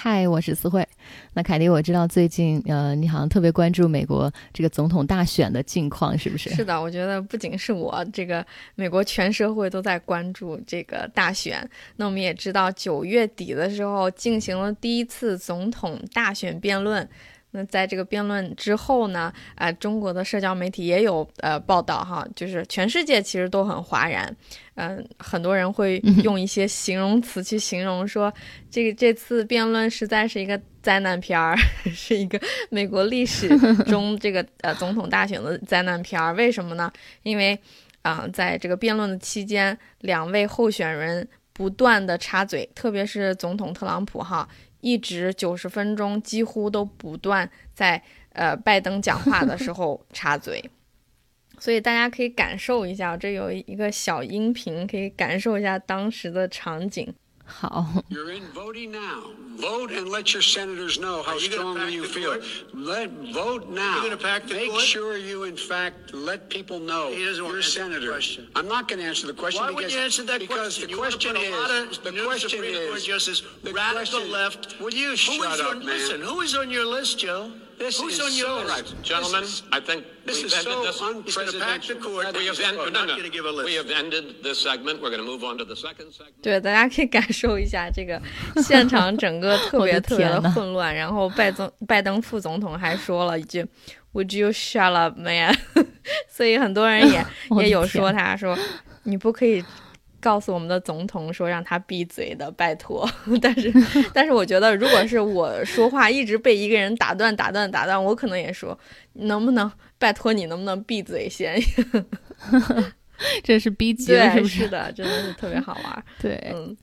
嗨，我是思慧。那凯迪，我知道最近呃，你好像特别关注美国这个总统大选的近况，是不是？是的，我觉得不仅是我，这个美国全社会都在关注这个大选。那我们也知道，九月底的时候进行了第一次总统大选辩论。那在这个辩论之后呢，啊，中国的社交媒体也有呃报道哈，就是全世界其实都很哗然，嗯，很多人会用一些形容词去形容说，这个这次辩论实在是一个灾难片儿，是一个美国历史 中这个呃总统大选的灾难片儿。为什么呢？因为啊，在这个辩论的期间，两位候选人不断的插嘴，特别是总统特朗普哈。一直九十分钟，几乎都不断在呃拜登讲话的时候 插嘴，所以大家可以感受一下，这有一个小音频，可以感受一下当时的场景。好。Vote and let your senators know how strongly you feel. Let vote now. You're pack the Make court? sure you, in fact, let people know he doesn't your senator. I'm not going to answer the question. Why would you answer that because question? the question is the question is Justice, the radical question, left. Will you shut up, man? Listen, who is on your list, Joe? This Who's is on your so, list? Right. Gentlemen, is, I think this is so this. unprecedented. We have, ended, no, no. we have ended this segment. We're going to move on to the second segment. 对，大家可以感受一下这个现场整个特别特别的混乱。然后拜登拜登副总统还说了一句 “Would you shut up, man？” 所以很多人也也有说他说你不可以。告诉我们的总统说让他闭嘴的，拜托。但是，但是我觉得，如果是我说话一直被一个人打断、打断、打断，我可能也说，能不能拜托你，能不能闭嘴先？这是逼急了，是不是的？真的是特别好玩。对，嗯。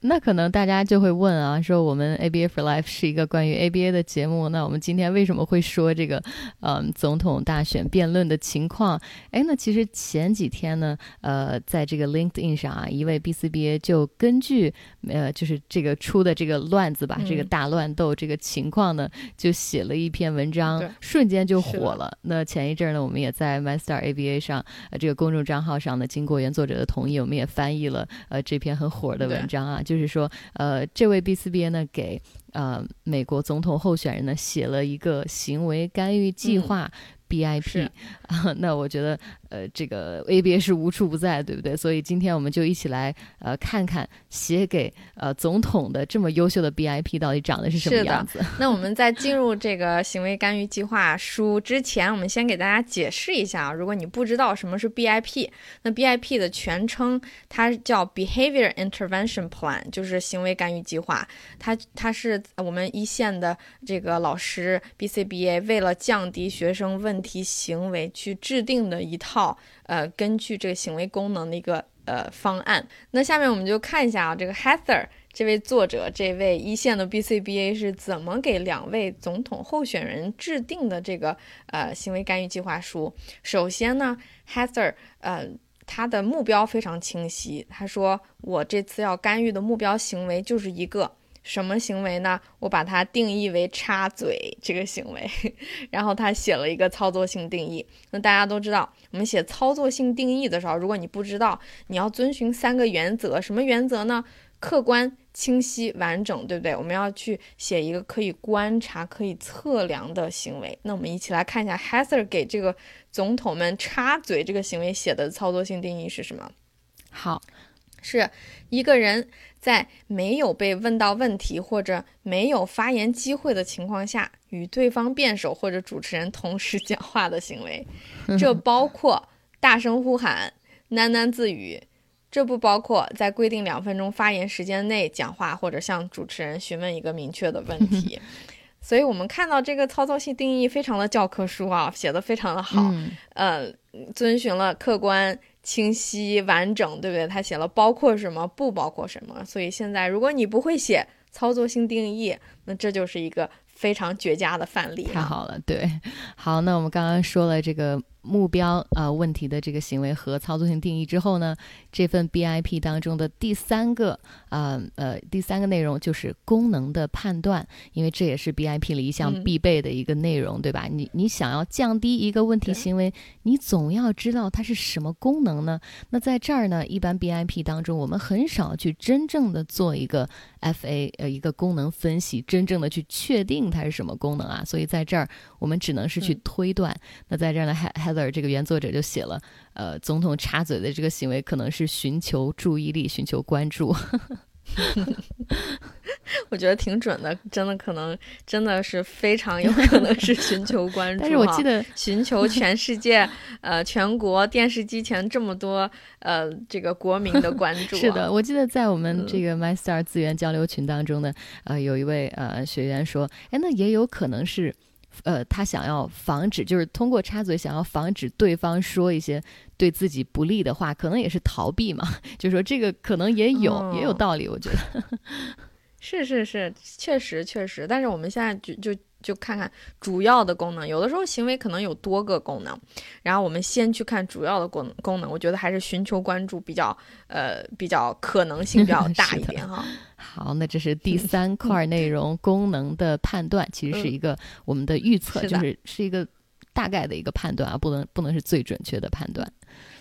那可能大家就会问啊，说我们 ABA for Life 是一个关于 ABA 的节目，那我们今天为什么会说这个，嗯，总统大选辩论的情况？哎，那其实前几天呢，呃，在这个 LinkedIn 上啊，一位 BCBA 就根据，呃，就是这个出的这个乱子吧，这个大乱斗这个情况呢，就写了一篇文章，瞬间就火了。那前一阵呢，我们也在 MyStar ABA 上，呃，这个公众账号上呢，经过原作者的同意，我们也翻译了，呃，这篇很火的文章。啊，就是说，呃，这位 B 四 B 呢，给呃美国总统候选人呢写了一个行为干预计划。BIP 啊，那我觉得呃，这个 ABA 是无处不在，对不对？所以今天我们就一起来呃看看写给呃总统的这么优秀的 BIP 到底长得是什么样子。那我们在进入这个行为干预计划书之前，我们先给大家解释一下啊。如果你不知道什么是 BIP，那 BIP 的全称它叫 Behavior Intervention Plan，就是行为干预计划。它它是我们一线的这个老师 BCBA 为了降低学生问。问题行为去制定的一套，呃，根据这个行为功能的一个呃方案。那下面我们就看一下啊，这个 Heather 这位作者，这位一线的 BCBA 是怎么给两位总统候选人制定的这个呃行为干预计划书。首先呢，Heather 呃他的目标非常清晰，他说我这次要干预的目标行为就是一个。什么行为呢？我把它定义为插嘴这个行为，然后他写了一个操作性定义。那大家都知道，我们写操作性定义的时候，如果你不知道，你要遵循三个原则。什么原则呢？客观、清晰、完整，对不对？我们要去写一个可以观察、可以测量的行为。那我们一起来看一下，Heather 给这个总统们插嘴这个行为写的操作性定义是什么？好，是一个人。在没有被问到问题或者没有发言机会的情况下，与对方辩手或者主持人同时讲话的行为，这包括大声呼喊、喃喃自语，这不包括在规定两分钟发言时间内讲话或者向主持人询问一个明确的问题。所以，我们看到这个操作性定义非常的教科书啊，写的非常的好，呃，遵循了客观。清晰完整，对不对？他写了包括什么，不包括什么。所以现在，如果你不会写操作性定义，那这就是一个非常绝佳的范例。太好了，对，好，那我们刚刚说了这个。目标啊问题的这个行为和操作性定义之后呢，这份 BIP 当中的第三个啊呃第三个内容就是功能的判断，因为这也是 BIP 里一项必备的一个内容，对吧？你你想要降低一个问题行为，你总要知道它是什么功能呢？那在这儿呢，一般 BIP 当中我们很少去真正的做一个 FA 呃一个功能分析，真正的去确定它是什么功能啊，所以在这儿我们只能是去推断。那在这儿呢，还还。这个原作者就写了，呃，总统插嘴的这个行为可能是寻求注意力、寻求关注。我觉得挺准的，真的可能真的是非常有可能是寻求关注。但是我记得寻求全世界呃全国电视机前这么多呃这个国民的关注。是的，我记得在我们这个 MyStar 资源交流群当中呢，呃，有一位呃学员说，哎，那也有可能是。呃，他想要防止，就是通过插嘴想要防止对方说一些对自己不利的话，可能也是逃避嘛。就说这个可能也有也有道理，我觉得是是是，确实确实。但是我们现在就就。就看看主要的功能，有的时候行为可能有多个功能，然后我们先去看主要的功功能，我觉得还是寻求关注比较呃比较可能性比较 大一点哈。好，那这是第三块内容，功能的判断其实是一个我们的预测，就是是一个大概的一个判断啊，不能不能是最准确的判断。好，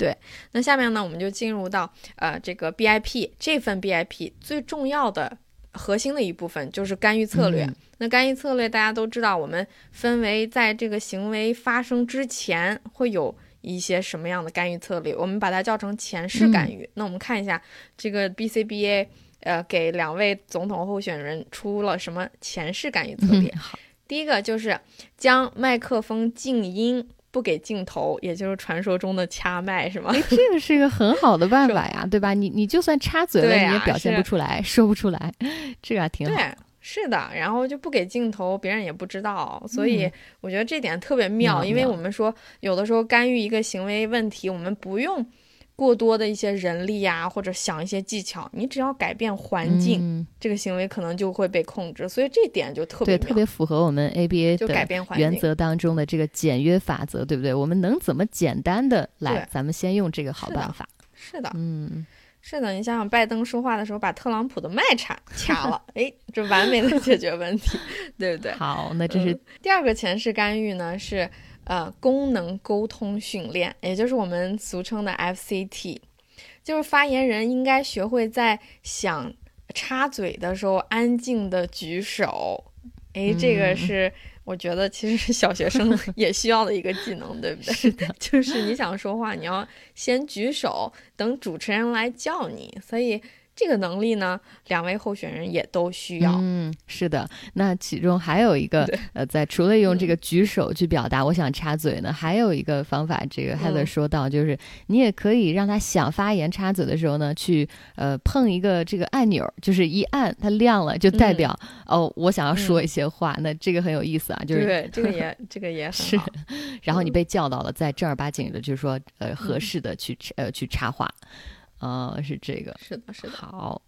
对，那下面呢，我们就进入到呃这个 BIP 这份 BIP 最重要的。核心的一部分就是干预策略。那干预策略大家都知道，我们分为在这个行为发生之前会有一些什么样的干预策略，我们把它叫成前世干预。那我们看一下这个 BCBA，呃，给两位总统候选人出了什么前世干预策略？好，第一个就是将麦克风静音。不给镜头，也就是传说中的掐麦，是吗？哎，这个是一个很好的办 法呀，对吧？你你就算插嘴了，你也表现不出来，说不出来，这个还挺好。对，是的，然后就不给镜头，别人也不知道，所以我觉得这点特别妙，因为我们说有的时候干预一个行为问题，我们不用。过多的一些人力呀，或者想一些技巧，你只要改变环境，这个行为可能就会被控制。所以这点就特别对，特别符合我们 ABA 的原则当中的这个简约法则，对不对？我们能怎么简单的来？咱们先用这个好办法。是的，嗯，是的。你想想，拜登说话的时候把特朗普的麦插掐了，哎，这完美的解决问题，对不对？好，那这是第二个前世干预呢，是。呃，功能沟通训练，也就是我们俗称的 FCT，就是发言人应该学会在想插嘴的时候安静的举手。哎，这个是我觉得其实是小学生也需要的一个技能，对不对？是的，就是你想说话，你要先举手，等主持人来叫你，所以。这个能力呢，两位候选人也都需要。嗯，是的。那其中还有一个，呃，在除了用这个举手去表达我想插嘴呢，还有一个方法，这个 Heather 说到，就是你也可以让他想发言插嘴的时候呢，去呃碰一个这个按钮，就是一按它亮了，就代表哦，我想要说一些话。那这个很有意思啊，就是对这个也 这个也是。然后你被叫到了，在正儿八经的，就是说呃合适的去呃去插话。哦，是这个，是的，是的。好，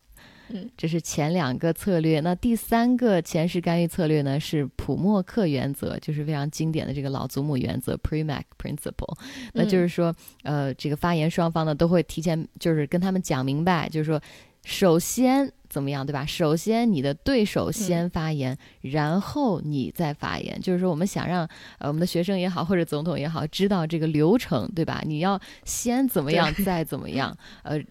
嗯，这是前两个策略。那第三个前世干预策略呢？是普默克原则，就是非常经典的这个老祖母原则 （Premack Principle）。那就是说，呃，这个发言双方呢都会提前，就是跟他们讲明白，就是说，首先。怎么样，对吧？首先，你的对手先发言，然后你再发言。就是说，我们想让呃我们的学生也好，或者总统也好，知道这个流程，对吧？你要先怎么样，再怎么样。呃，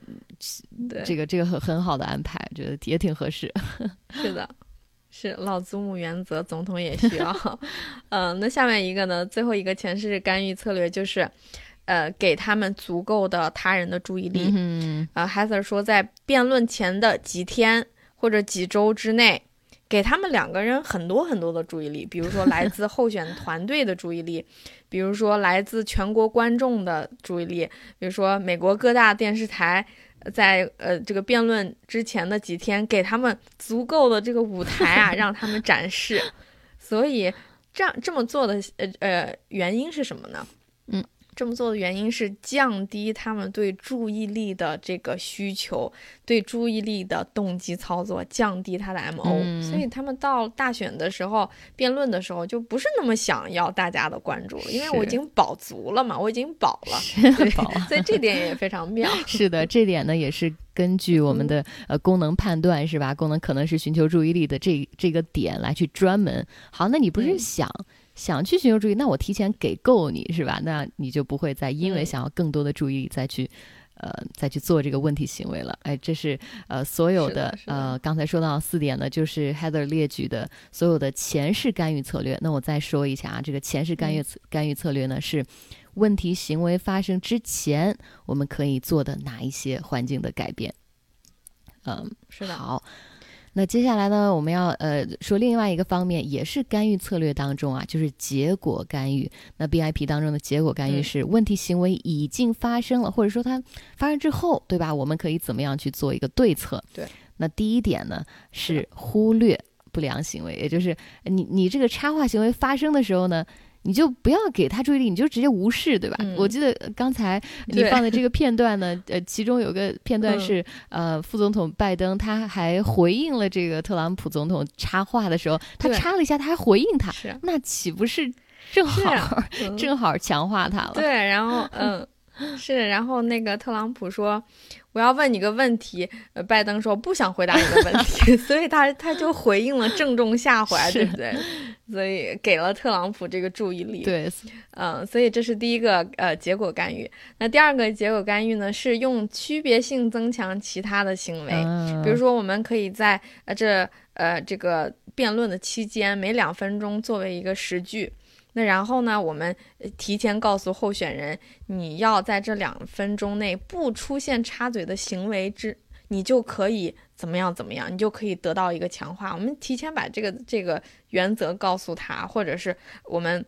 这个这个很很好的安排，觉得也挺合适。是的，是老祖母原则，总统也需要。嗯，那下面一个呢？最后一个前世干预策略就是。呃，给他们足够的他人的注意力。嗯，呃，Heather 说，在辩论前的几天或者几周之内，给他们两个人很多很多的注意力，比如说来自候选团队的注意力，比如说来自全国观众的注意力，比如说美国各大电视台在呃这个辩论之前的几天，给他们足够的这个舞台啊，让他们展示。所以这样这么做的呃呃原因是什么呢？嗯。这么做的原因是降低他们对注意力的这个需求，对注意力的动机操作，降低他的 M O、嗯所以他们到大选的时候、辩论的时候就不是那么想要大家的关注了，因为我已经饱足了嘛，我已经饱了，对饱了所以这点也非常妙。是的，这点呢也是根据我们的呃功能判断是吧？功能可能是寻求注意力的这这个点来去专门好，那你不是嗯想、去寻求注意，那我提前给够你是吧？那你就不会再因为嗯想要更多的注意力再去。呃，再去做这个问题行为了，哎，这是呃所有的呃刚才说到四点呢，就是 Heather 列举的所有的前世干预策略。那我再说一下啊，这个前世干预、干预策略呢是问题行为发生之前，我们可以做的哪一些环境的改变？嗯，是的，好。那接下来呢，我们要呃说另外一个方面，也是干预策略当中啊，就是结果干预。那 BIP 当中的结果干预嗯是问题行为已经发生了，或者说它发生之后，对吧？我们可以怎么样去做一个对策？对。那第一点呢是忽略不良行为，也就是你你这个插话行为发生的时候呢。你就不要给他注意力，你就直接无视，对吧？嗯我记得呃刚才你放的这个片段呢，呃，其中有个片段嗯是、呃，副总统拜登他还回应了这个特朗普总统插话的时候，他插了一下，他还回应他，那岂不是正是好、啊 嗯正好强化他了？对，然后 嗯，是，然后那个特朗普说。我要问你个问题，呃，拜登说不想回答你的问题，所以他他就回应了，正中下怀，对不对？所以给了特朗普这个注意力。对，嗯，所以这是第一个呃结果干预。那第二个结果干预呢，是用区别性增强其他的行为，嗯比如说我们可以在呃这呃这个辩论的期间，每两分钟作为一个时句。那然后呢，我们呃提前告诉候选人，你要在这两分钟内不出现插嘴的行为之，你就可以怎么样怎么样，你就可以得到一个强化。我们提前把这个这个原则告诉他，或者是我们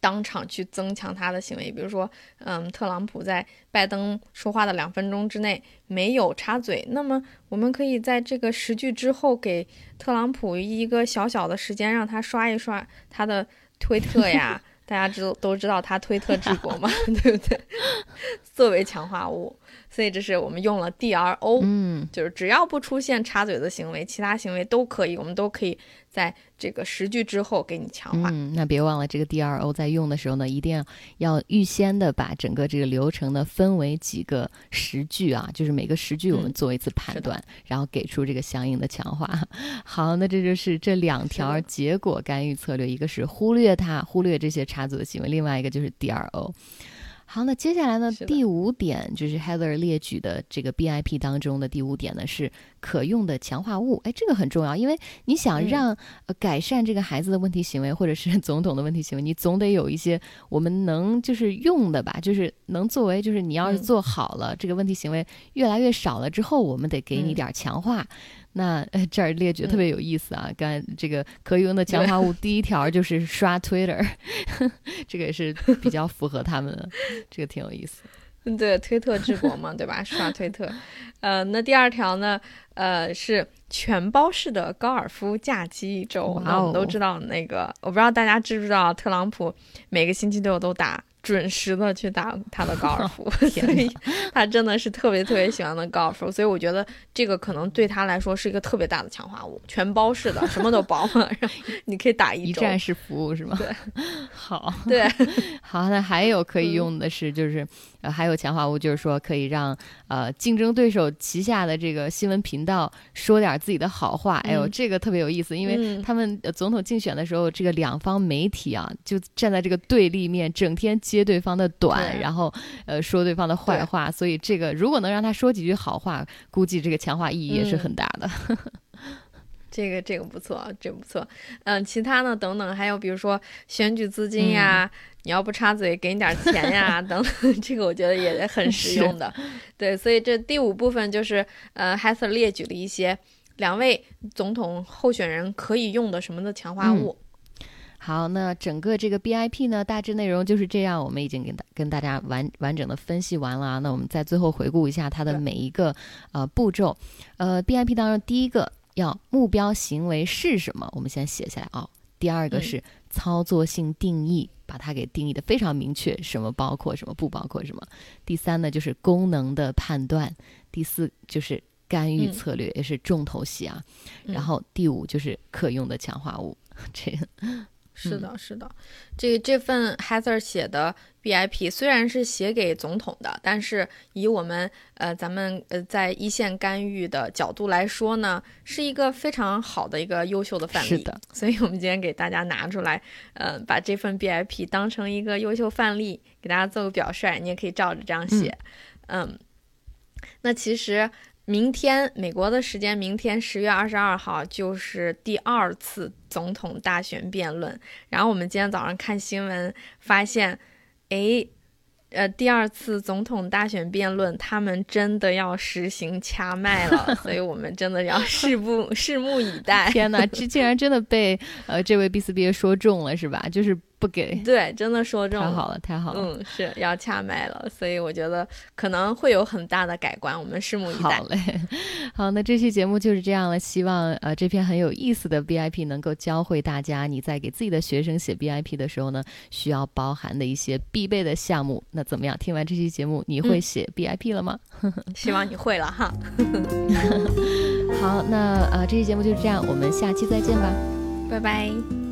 当场去增强他的行为。比如说，嗯，特朗普在拜登说话的两分钟之内没有插嘴，那么我们可以在这个十句之后给特朗普一个小小的时间，让他刷一刷他的推特呀。大家知都知道他推特治国嘛，对不对？作为强化物，所以这是我们用了 DRO，、嗯，就是只要不出现插嘴的行为，其他行为都可以，我们都可以在这个十句之后给你强化。嗯，那别忘了这个 DRO 在用的时候呢，一定要要预先的把整个这个流程呢分为几个十句啊，就是每个十句我们嗯做一次判断，然后给出这个相应的强化。好，那这就是这两条结果干预策略，一个是忽略它，忽略这些插嘴的行为，另外一个就是 DRO。好，那接下来呢？第五点就是 Heather 列举的这个 BIP 当中的第五点呢，是可用的强化物。哎，这个很重要，因为你想嗯让、呃改善这个孩子的问题行为，或者是 总统的问题行为，你总得有一些我们能就是用的吧，就是能作为就是你要是嗯做好了、这个问题行为越来越少了之后，我们得给你嗯点儿强化。那呃这儿列举特嗯别有意思啊！刚才这个可用的强化物第一条就是刷 Twitter，这个也是比较符合他们的，这个挺有意思。嗯，对，推特治国嘛，对吧？刷推特。呃，那第二条呢？呃，是全包式的高尔夫假期一周。哇那我们哦都知道，那个我不知道大家知不知道，特朗普每个星期六都打。准时的去打他的高尔夫，所以他真的是特别特别喜欢的高尔夫，所以我觉得这个可能对他来说是一个特别大的强化物，全包式的，什么都包嘛，然后你可以打一周。一站式服务是吗？对，好，对，好，那还有可以嗯用的是，就是、呃，还有强化物，就是说可以让呃竞争对手旗下的这个新闻频道说点自己的好话。哎呦，嗯这个特别有意思，因为嗯他们、呃总统竞选的时候，这个两方媒体啊，就站在这个对立面，整天接对方的短，然后呃说对方的坏话。所以这个如果能让他说几句好话，估计这个强化意义也是嗯很大的。这个这个不错，这不错。嗯，其他呢？等等，还有比如说选举资金呀，你要不插嘴，给你点钱呀，等等，这个我觉得也很 实用的。对，所以这第五部分就是呃 h a s 列举了一些两位总统候选人可以用的什么的强化物。好，那整个这个 BIP 呢，大致内容就是这样，我们已经跟大跟大家完完整的分析完了啊。那我们再最后回顾一下它的每一个呃步骤。呃，BIP 当中第一个要目标行为是什么，我们先写下来啊、第二个嗯是操作性定义，把它给定义的非常明确，什么包括，什么不包括什么。第三呢，就是功能的判断。第四就是干预策略，也是重头戏啊。然后第五就是可用的强化物，这个。是的，是的，这这份 Heather 写的 BIP 虽然是写给总统的，但是以我们呃咱们呃在一线干预的角度来说呢，是一个非常好的一个优秀的范例。是的，所以我们今天给大家拿出来，呃，把这份 BIP 当成一个优秀范例，给大家做个表率。你也可以照着这样写，嗯。那其实。明天，美国的时间，明天十月二十二号就是第二次总统大选辩论。然后我们今天早上看新闻，发现，哎，呃，第二次总统大选辩论，他们真的要实行掐麦了，所以我们真的要拭目拭目以待。天哪，这竟然真的被呃这位 B 四 B 说中了，是吧？就是。不给对，真的说中太好了，太好了，嗯，是要掐麦了，所以我觉得可能会有很大的改观，我们拭目以待。好嘞，好，那这期节目就是这样了，希望呃这篇很有意思的 BIP 能够教会大家你在给自己的学生写 BIP 的时候呢，需要包含的一些必备的项目。那怎么样？听完这期节目，你会写 BIP 了吗？希望你会了哈。好，那呃这期节目就是这样，我们下期再见吧，拜拜。